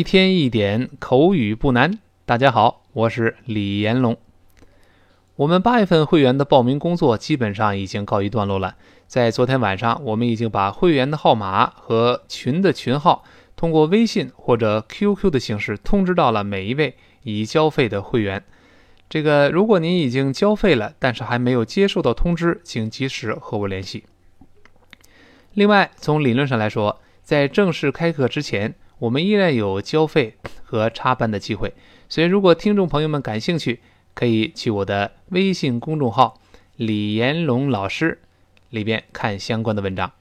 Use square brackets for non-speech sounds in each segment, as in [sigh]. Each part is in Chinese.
一天一点口语不难。大家好，我是李延龙。我们八月份会员的报名工作基本上已经告一段落了。在昨天晚上，我们已经把会员的号码和群的群号通过微信或者 QQ 的形式通知到了每一位已交费的会员。这个，如果您已经交费了，但是还没有接受到通知，请及时和我联系。另外，从理论上来说，在正式开课之前，我们依然有交费和插班的机会，所以如果听众朋友们感兴趣，可以去我的微信公众号“李延龙老师”里边看相关的文章。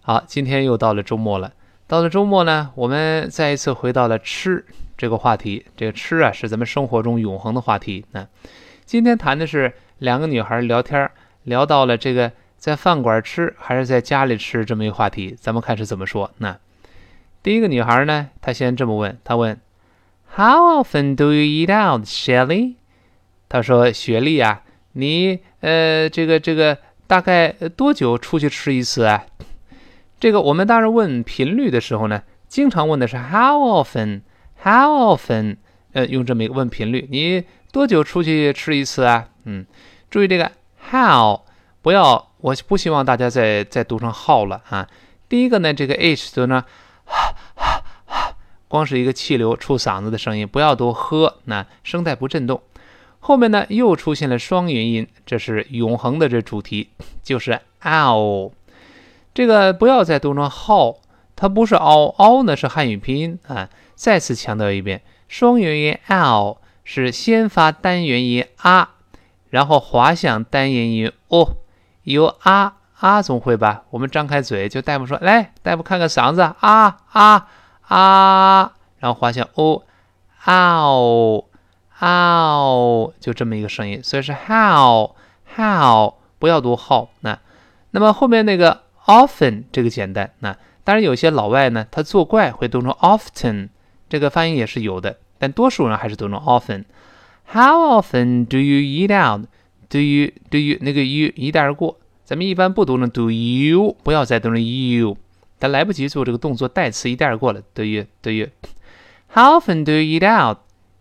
好，今天又到了周末了，到了周末呢，我们再一次回到了吃这个话题。这个吃啊，是咱们生活中永恒的话题。那今天谈的是两个女孩聊天，聊到了这个在饭馆吃还是在家里吃这么一个话题，咱们看是怎么说。那第一个女孩呢，她先这么问，她问：“How often do you eat out, Shelly？” 她说：“雪莉啊，你呃，这个这个大概多久出去吃一次啊？”这个我们当时问频率的时候呢，经常问的是 “How often？”“How often？” 呃，用这么一个问频率，你多久出去吃一次啊？嗯，注意这个 “how”，不要，我不希望大家再再读成 “how” 了啊。第一个呢，这个 “h” 读呢。[sighs] 光是一个气流出嗓子的声音，不要多喝，那声带不震动。后面呢又出现了双元音，这是永恒的这主题，[laughs] 就是 ow。这个不要再读成 how，它不是嗷嗷呢，是汉语拼音啊。再次强调一遍，双元音 ow 是先发单元音啊，然后滑向单元音 o，有啊啊总会吧？我们张开嘴就大夫说，来，大夫看看嗓子啊啊。啊，然后滑向 o，嗷，嗷，就这么一个声音，所以是 how，how，不要读 how。那，那么后面那个 often 这个简单。那当然有些老外呢，他作怪会读成 often，这个发音也是有的，但多数人还是读成 often。How often do you eat out？Do you，do you 那个 you 一带而过，咱们一般不读成 do you，不要再读成 you。但来不及做这个动作，代词一带而过了。对于对于，How often do you eat out?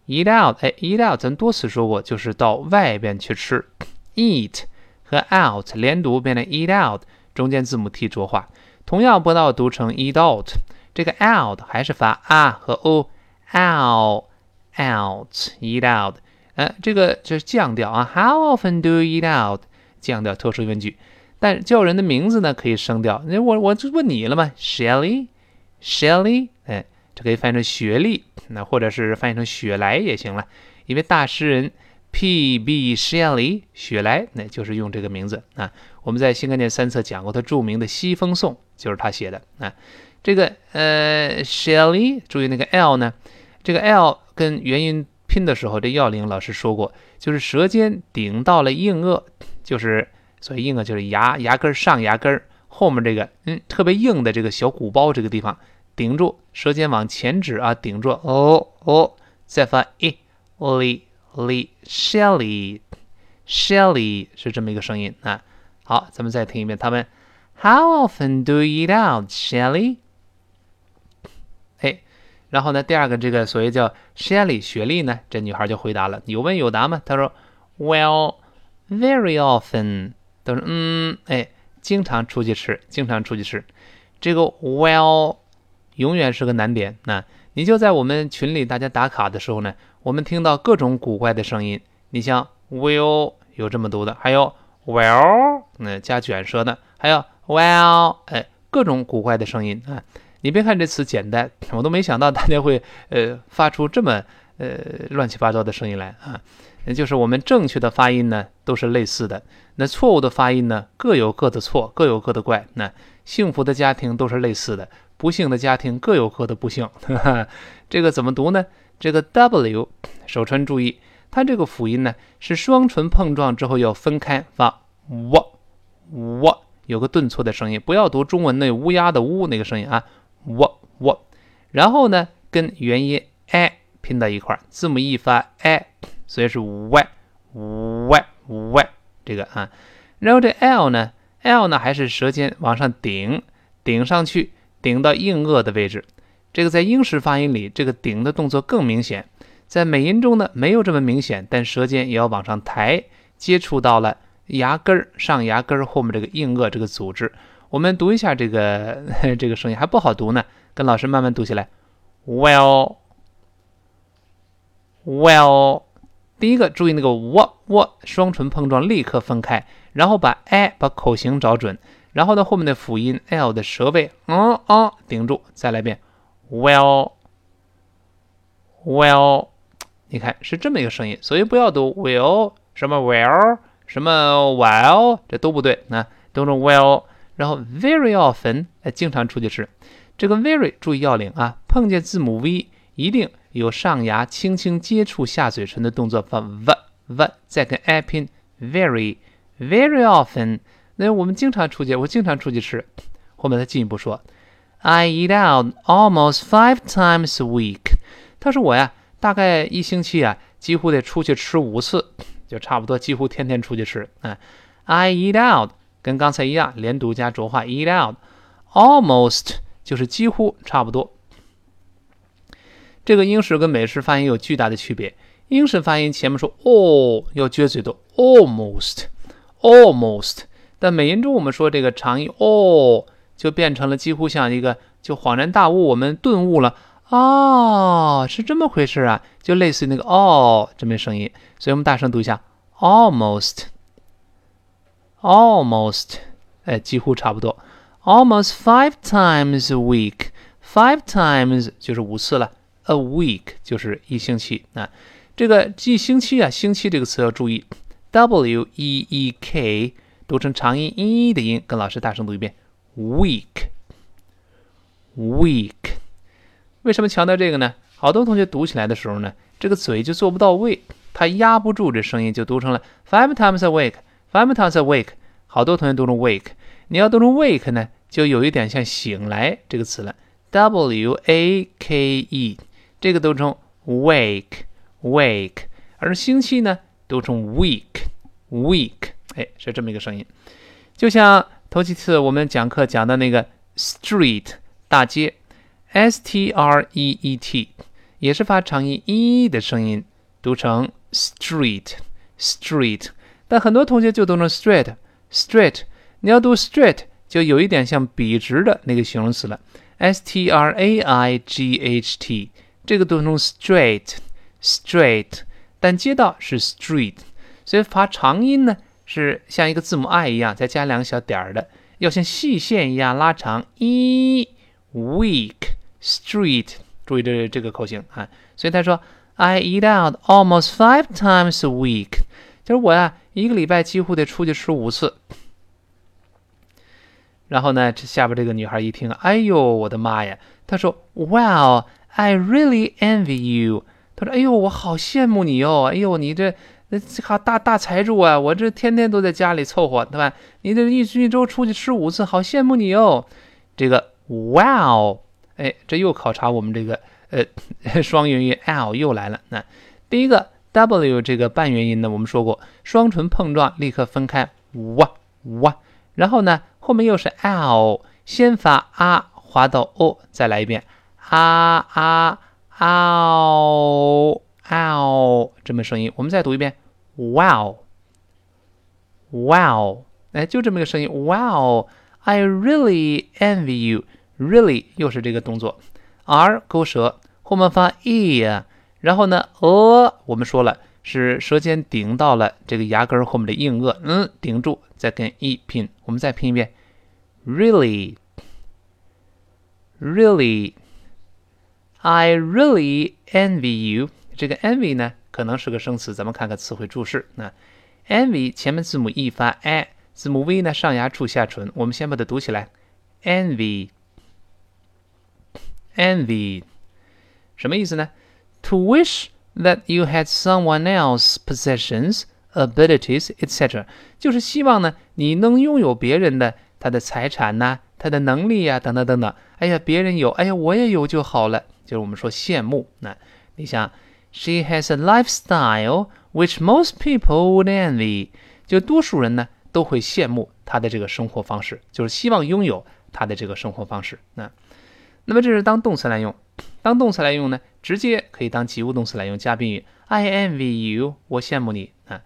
Eat out，哎，eat out，咱多次说过，就是到外边去吃。Eat 和 out 连读变成 eat out，中间字母 t 浊化，同样不要读成 eat out。这个 out 还是发 a 和 o，out，out，eat out。呃，这个就是降调啊。How often do you eat out？降调特殊疑问句。但叫人的名字呢，可以升调。那我我就问你了嘛，Shelly，Shelly，哎，这可以翻译成雪莉，那或者是翻译成雪莱也行了。因为大诗人 P.B. Shelly 雪莱，那就是用这个名字啊。我们在新概念三册讲过他著名的《西风颂》，就是他写的啊。这个呃，Shelly，注意那个 L 呢，这个 L 跟元音拼的时候，这要领老师说过，就是舌尖顶到了硬腭，就是。所以硬啊，就是牙牙根上牙根后面这个嗯特别硬的这个小鼓包这个地方顶住，舌尖往前指啊，顶住哦哦，再发 e li li shelly shelly 是这么一个声音啊。好，咱们再听一遍，他们 How often do you eat out, Shelly？哎，然后呢，第二个这个所谓叫 Shelly 雪莉呢，这女孩就回答了，有问有答嘛。她说 Well, very often。都是嗯哎，经常出去吃，经常出去吃，这个 well 永远是个难点。那你就在我们群里大家打卡的时候呢，我们听到各种古怪的声音。你像 will 有这么读的，还有 well 那加卷舌的，还有 well 哎，各种古怪的声音啊。你别看这词简单，我都没想到大家会呃发出这么呃乱七八糟的声音来啊。也就是我们正确的发音呢，都是类似的。那错误的发音呢，各有各的错，各有各的怪。那幸福的家庭都是类似的，不幸的家庭各有各的不幸。[laughs] 这个怎么读呢？这个 W，手唇注意，它这个辅音呢是双唇碰撞之后要分开发 w，w 有个顿挫的声音，不要读中文那乌鸦的乌那个声音啊，w w。然后呢，跟元音 i 拼到一块儿，字母 e 发 i。所以是 y y y 这个啊，然后这 l 呢，l 呢还是舌尖往上顶，顶上去，顶到硬腭的位置。这个在英式发音里，这个顶的动作更明显。在美音中呢，没有这么明显，但舌尖也要往上抬，接触到了牙根儿上牙根儿后面这个硬腭这个组织。我们读一下这个 [laughs] 这个声音，还不好读呢，跟老师慢慢读起来。Well，well，第一个注意那个 w w 双唇碰撞立刻分开，然后把 i 把口型找准，然后呢后面的辅音 l 的舌位嗯嗯顶住，再来一遍。Well，well。你看是这么一个声音，所以不要读 will 什么 well 什么 well，这都不对。那都是 well，然后 very often，哎，经常出去吃。这个 very 注意要领啊，碰见字母 v，一定有上牙轻轻接触下嘴唇的动作，发 v v，再跟 i 拼 very very often。那我们经常出去，我经常出去吃。后面他进一步说，I eat out almost five times a week。他说我呀。大概一星期啊，几乎得出去吃五次，就差不多几乎天天出去吃。嗯，I eat out，跟刚才一样，连读加浊化，eat out，almost 就是几乎差不多。这个英式跟美式发音有巨大的区别。英式发音前面说哦要撅嘴的，almost，almost，但美音中我们说这个长音哦，就变成了几乎像一个就恍然大悟，我们顿悟了。哦，是这么回事啊，就类似于那个哦这么声音，所以我们大声读一下，almost，almost，哎，几乎差不多，almost five times a week，five times 就是五次了。，a week 就是一星期。那这个记星期啊，星期这个词要注意，w e e k 读成长音 e 的音，跟老师大声读一遍，week，week。为什么强调这个呢？好多同学读起来的时候呢，这个嘴就做不到位，他压不住这声音，就读成了 five times a week，five times a week。好多同学读成 wake，你要读成 wake 呢，就有一点像醒来这个词了，w a k e，这个读成 wake，wake。而星期呢，读成 week，week。哎，是这么一个声音，就像头几次我们讲课讲的那个 street，大街。s t r e e t 也是发长音 e 的声音，读成 street street，但很多同学就读成 straight straight。你要读 straight，就有一点像笔直的那个形容词了，s t r a i g h t，这个读成 straight straight，但街道是 street，所以发长音呢是像一个字母 i 一样，再加两个小点儿的，要像细线一样拉长 e week。Street，注意这这个口型啊，所以他说，I eat out almost five times a week，就是我呀，一个礼拜几乎得出去吃五次。然后呢，这下边这个女孩一听，哎呦，我的妈呀！她说，Well I really envy you。他说，哎呦，我好羡慕你哦，哎呦，你这那好大大财主啊，我这天天都在家里凑合，对吧？你这一一周出去吃五次，好羡慕你哦。这个，Wow。哎，这又考察我们这个呃 [laughs] 双元音 l 又来了。那第一个 w 这个半元音呢，我们说过，双唇碰撞立刻分开，哇哇。然后呢，后面又是 l，先发啊，滑到 o，再来一遍啊啊嗷嗷，这么声音。我们再读一遍，wow，wow，哎，就这么一个声音，wow，I really envy you。Really 又是这个动作，r 勾舌，后面发 e，然后呢，a 我们说了是舌尖顶到了这个牙根后面的硬腭，嗯，顶住，再跟 e 拼，我们再拼一遍，really，really envy you。这个 envy 呢，可能是个生词，咱们看看词汇注释。那 envy 前面字母 e 发 i，字母 v 呢上牙触下唇，我们先把它读起来，envy。envy，什么意思呢？To wish that you had someone else's possessions, abilities, etc. 就是希望呢，你能拥有别人的他的财产呐、他的能力呀，等等等等。哎呀，别人有，哎呀，我也有就好了。就是我们说羡慕。那你想，She has a lifestyle which most people would envy，就多数人呢都会羡慕她的这个生活方式，就是希望拥有她的这个生活方式。那。那么这是当动词来用，当动词来用呢，直接可以当及物动词来用，加宾语。I envy you，我羡慕你啊。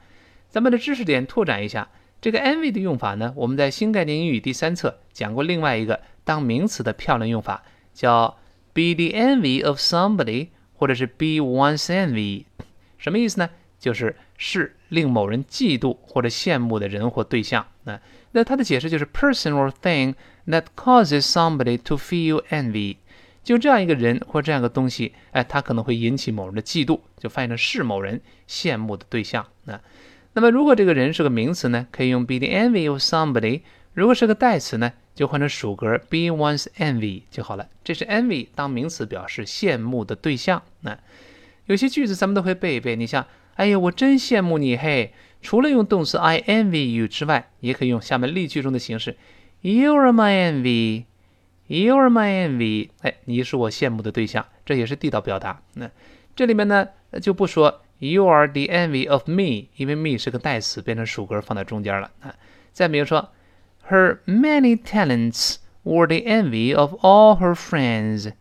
咱们的知识点拓展一下，这个 envy 的用法呢，我们在新概念英语第三册讲过另外一个当名词的漂亮用法，叫 be the envy of somebody，或者是 be one's envy。什么意思呢？就是是令某人嫉妒或者羡慕的人或对象。那那它的解释就是 person or thing that causes somebody to feel envy。就这样一个人或这样一个东西，哎，它可能会引起某人的嫉妒，就翻译成是某人羡慕的对象。那那么如果这个人是个名词呢，可以用 be the envy of somebody；如果是个代词呢，就换成属格 be one's envy 就好了。这是 envy 当名词表示羡慕的对象。那有些句子咱们都会背一背，你像。哎呀，我真羡慕你嘿！除了用动词 I envy you 之外，也可以用下面例句中的形式 You are my envy. You are my envy。哎，你是我羡慕的对象，这也是地道表达。那这里面呢，就不说 You are the envy of me，因为 me 是个代词，变成属格放在中间了。啊，再比如说，Her many talents were the envy of all her friends。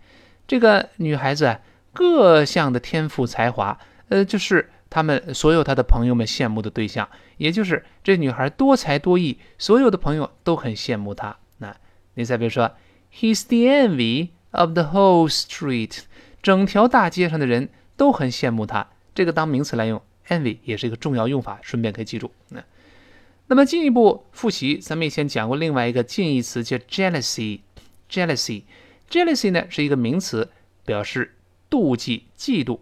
这个女孩子，各项的天赋才华，呃，就是。他们所有他的朋友们羡慕的对象，也就是这女孩多才多艺，所有的朋友都很羡慕她。那你再比如说，He's the envy of the whole street，整条大街上的人都很羡慕他。这个当名词来用，envy 也是一个重要用法，顺便可以记住。那那么进一步复习，咱们以前讲过另外一个近义词叫 jealousy，jealousy，jealousy 呢是一个名词，表示妒忌、嫉妒。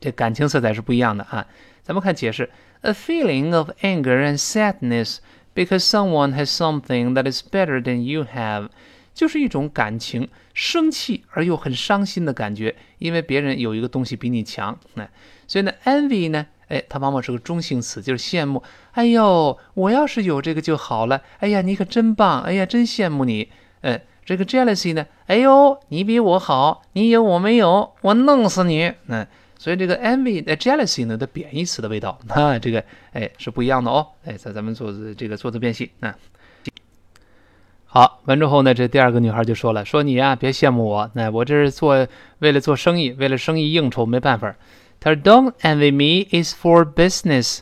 这感情色彩是不一样的啊！咱们看解释：a feeling of anger and sadness because someone has something that is better than you have，就是一种感情，生气而又很伤心的感觉，因为别人有一个东西比你强。那所以呢，envy 呢，哎，它往往是个中性词，就是羡慕。哎呦，我要是有这个就好了。哎呀，你可真棒！哎呀，真羡慕你。嗯，这个 jealousy 呢，哎呦，你比我好，你有我没有，我弄死你。嗯。所以这个 envy、jealousy 呢的贬义词的味道，啊，这个哎是不一样的哦。哎，在咱们做这个做的辨析啊。好，完之后呢，这第二个女孩就说了：“说你呀，别羡慕我，那我这是做为了做生意，为了生意应酬，没办法。”他说：“Don't envy me is for business。”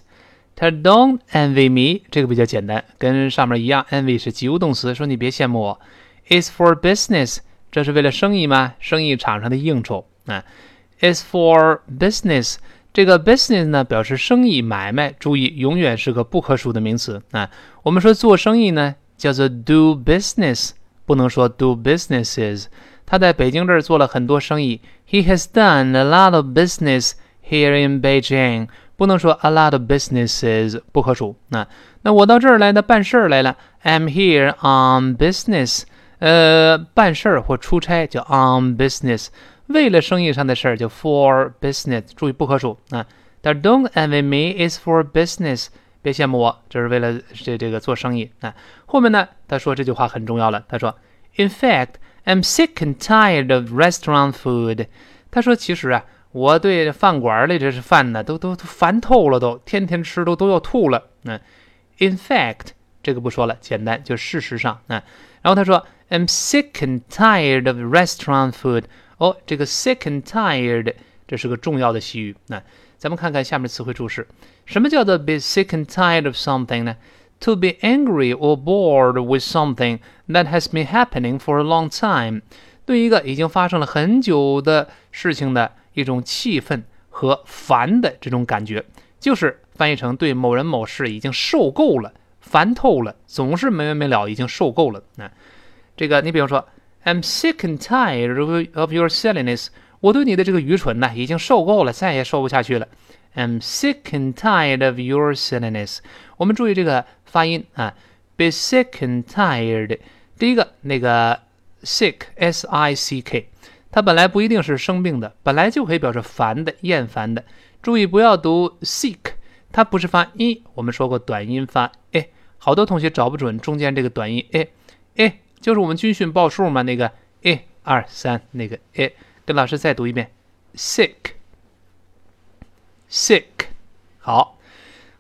他说：“Don't envy me。”这个比较简单，跟上面一样，envy 是及物动词，说你别羡慕我。is for business，这是为了生意吗？生意场上的应酬啊。is for business，这个 business 呢表示生意买卖，注意永远是个不可数的名词啊。我们说做生意呢叫做 do business，不能说 do businesses。他在北京这儿做了很多生意，He has done a lot of business here in Beijing。不能说 a lot of businesses，不可数。那那我到这儿来呢办事儿来了，I'm here on business。呃，办事儿或出差叫 on business。为了生意上的事儿，就 for business，注意不可数啊。但 don't envy me is for business，别羡慕我，这是为了这这个做生意啊。后面呢，他说这句话很重要了，他说，In fact, I'm sick and tired of restaurant food。他说，其实啊， 我对饭馆里这是饭呢，都都都烦透了，都天天吃都都要吐了。嗯，In fact，这个不说了，简单就事实上啊。然后他说，I'm sick and tired of restaurant food。哦，这个 sick and tired，这是个重要的习语。那咱们看看下面词汇注释，什么叫做 be sick and tired of something 呢？To be angry or bored with something that has been happening for a long time，对一个已经发生了很久的事情的一种气愤和烦的这种感觉，就是翻译成对某人某事已经受够了、烦透了，总是没完没了，已经受够了。那这个你比如说。I'm sick and tired of your silliness。我对你的这个愚蠢呢，已经受够了，再也受不下去了。I'm sick and tired of your silliness。我们注意这个发音啊，be sick and tired。第一个那个 sick，s i c k，它本来不一定是生病的，本来就可以表示烦的、厌烦的。注意不要读 sick，它不是发一。我们说过短音发哎，好多同学找不准中间这个短音哎哎。就是我们军训报数嘛，那个一二三，那个哎，跟老师再读一遍，sick，sick，好，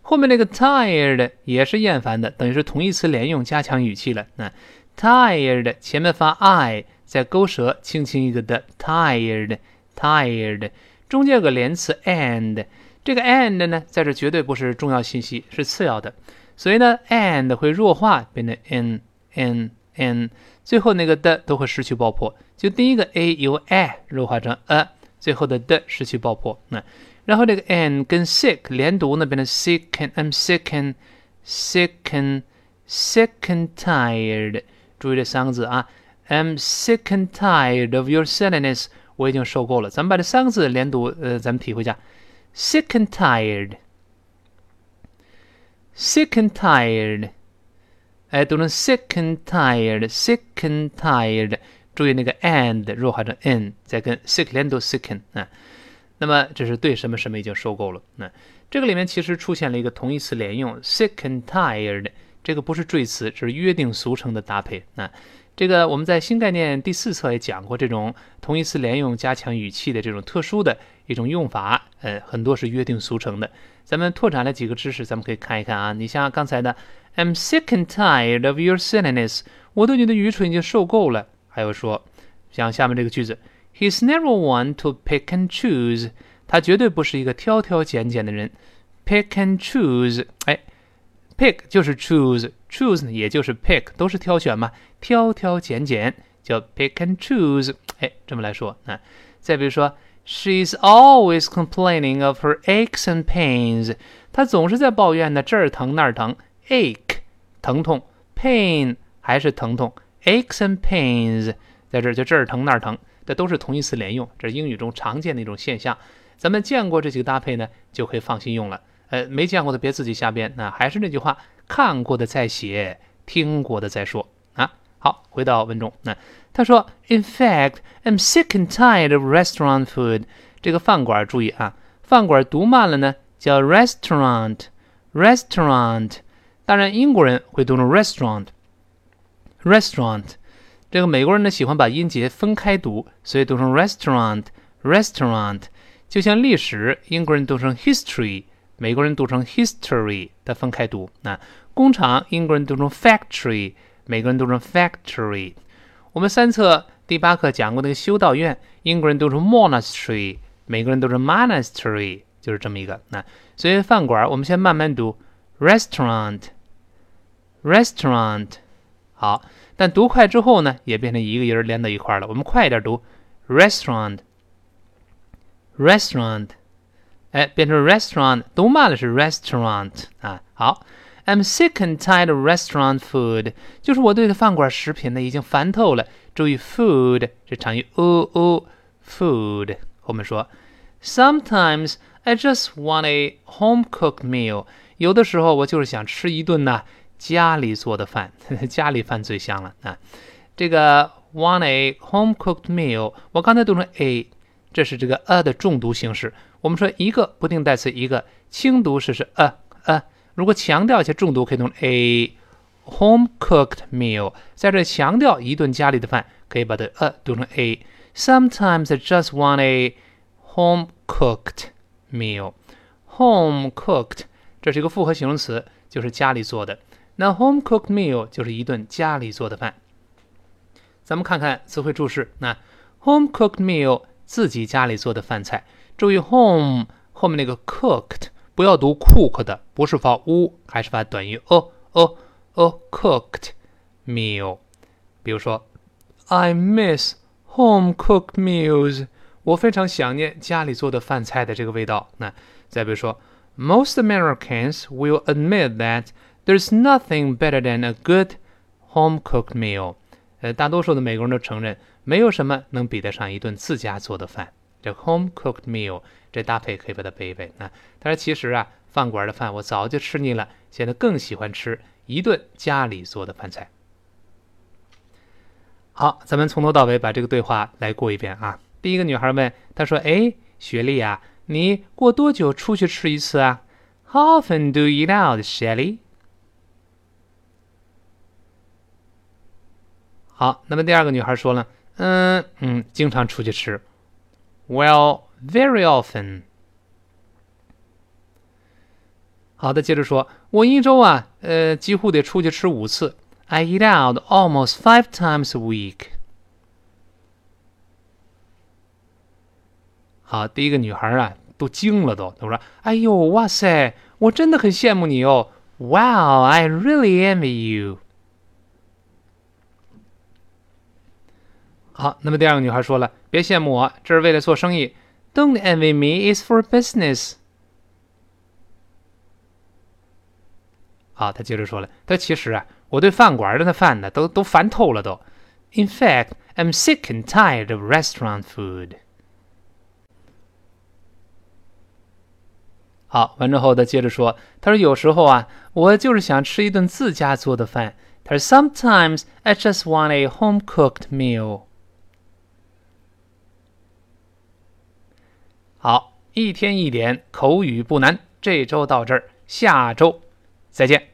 后面那个 tired 也是厌烦的，等于是同义词连用，加强语气了。那 tired 前面发 i，再勾舌，轻轻一个的，tired，tired，中间有个连词 and，这个 and 呢，在这绝对不是重要信息，是次要的，所以呢，and 会弱化，变成 n，n，n，最后那个的都会失去爆破，就第一个 a 由 a 弱化成 a，最后的的失去爆破，那然后这个 and 跟 sick 连读呢，变成 sick and，I'm sick and，sick and，sick and tired，注意这三个字啊。I'm sick and tired of your silliness。我已经受够了。咱们把这三个字连读，呃，咱们体会一下：sick and tired，sick and tired。哎，读成 sick and tired，sick and tired。注意那个 and 弱化成 n，再跟 sick 连读 sick and 啊。那么这是对什么什么已经受够了。那这个里面其实出现了一个同义词连用，sick and tired。这个不是赘词，是约定俗成的搭配。那 这个我们在新概念第四册也讲过，这种同义词连用加强语气的这种特殊的一种用法，呃，很多是约定俗成的。咱们拓展了几个知识，咱们可以看一看啊。你像刚才的，I'm sick and tired of your silliness，我对你的愚蠢已经受够了。还有说，像下面这个句子，He's never one to pick and choose，他绝对不是一个挑挑拣拣的人。Pick and choose，哎，pick 就是 choose，choose 也就是 pick，都是挑选嘛。挑挑拣拣叫 pick and choose，哎，这么来说啊。再比如说，She's always complaining of her aches and pains，她总是在抱怨呢这儿疼那儿疼，ache 疼痛，pain 还是疼痛，aches and pains 在这儿就这儿疼那儿疼，这都是同义词连用，这是英语中常见的一种现象。咱们见过这几个搭配呢，就可以放心用了。呃，没见过的别自己瞎编。那还是那句话，看过的再写，听过的再说啊。好，回到文中，那他说，In fact, I'm sick and tired of restaurant food。这个饭馆注意啊，饭馆读慢了呢，叫 restaurant，restaurant。当然，英国人会读成 restaurant，restaurant。这个美国人呢喜欢把音节分开读，所以读成 restaurant，restaurant。就像历史，英国人读成 history，美国人读成 history，它分开读。那工厂，英国人读成 factory。美国人读成 factory。我们三册第八课讲过那个修道院，英国人读成 monastery，每个人读成 monastery，就是这么一个。那所以饭馆，我们先慢慢读 restaurant，restaurant。好，但读快之后呢，也变成一个音连到一块了。我们快一点读 restaurant，restaurant。哎，变成 restaurant，读慢了是 restaurant 啊。好。I'm sick and tired of restaurant food，就是我对的饭馆食品呢已经烦透了。注意，food 是长于 o o food。后面说，Sometimes I just want a home cooked meal。有的时候我就是想吃一顿呐家里做的饭，家里饭最香了啊。这个 [laughs] want a home cooked meal，我刚才读成 a，这是这个 a 的重读形式。 我们说一个不定代词一个，轻读式是 a a。如果强调一些重读，可以读 a home cooked meal。在这强调一顿家里的饭，可以把这 a 读成 a。Sometimes I just want a home cooked meal。home cooked 这是一个复合形容词，就是家里做的。那 home cooked meal 就是一顿家里做的饭。咱们看看词汇注释。那 home cooked meal 自己家里做的饭菜。注意 home 后面那个 cooked。不要读 cook 的，不是发 u，还是发短音 a a a cooked meal。比如说，I miss home cooked meals。我非常想念家里做的饭菜的这个味道。那再比如说，Most Americans will admit that there's nothing better than a good home cooked meal。呃，大多数的美国人都承认，没有什么能比得上一顿自家做的饭。 这 home cooked meal 这搭配可以把它背一背啊。他说其实啊，饭馆的饭我早就吃腻了，现在更喜欢吃一顿家里做的饭菜。好，咱们从头到尾把这个对话来过一遍啊。第一个女孩问，她说：“哎，雪莉啊，你过多久出去吃一次啊？How often do you eat out, Shelly？” 好，那么第二个女孩说了：“嗯嗯，经常出去吃。” Well, very often. 好的，接着说，我一周啊，呃，几乎得出去吃五次。I eat out almost five times a week. 好，第一个女孩啊，都惊了，都，她说：“哎呦，哇塞，我真的很羡慕你哦！Wow, I really envy you. 好，那么第二个女孩说了。别羡慕我，这是为了做生意。”Don't envy me, it's for business。好，他接着说了：“他其实啊，我对饭馆的那饭呢，都都烦透了都。In fact, I'm sick and tired of restaurant food。”好，完之后他接着说：“他说有时候啊，我就是想吃一顿自家做的饭。他说 Sometimes I just want a home cooked meal。” 好，一天一点口语不难，这周到这儿，下周再见。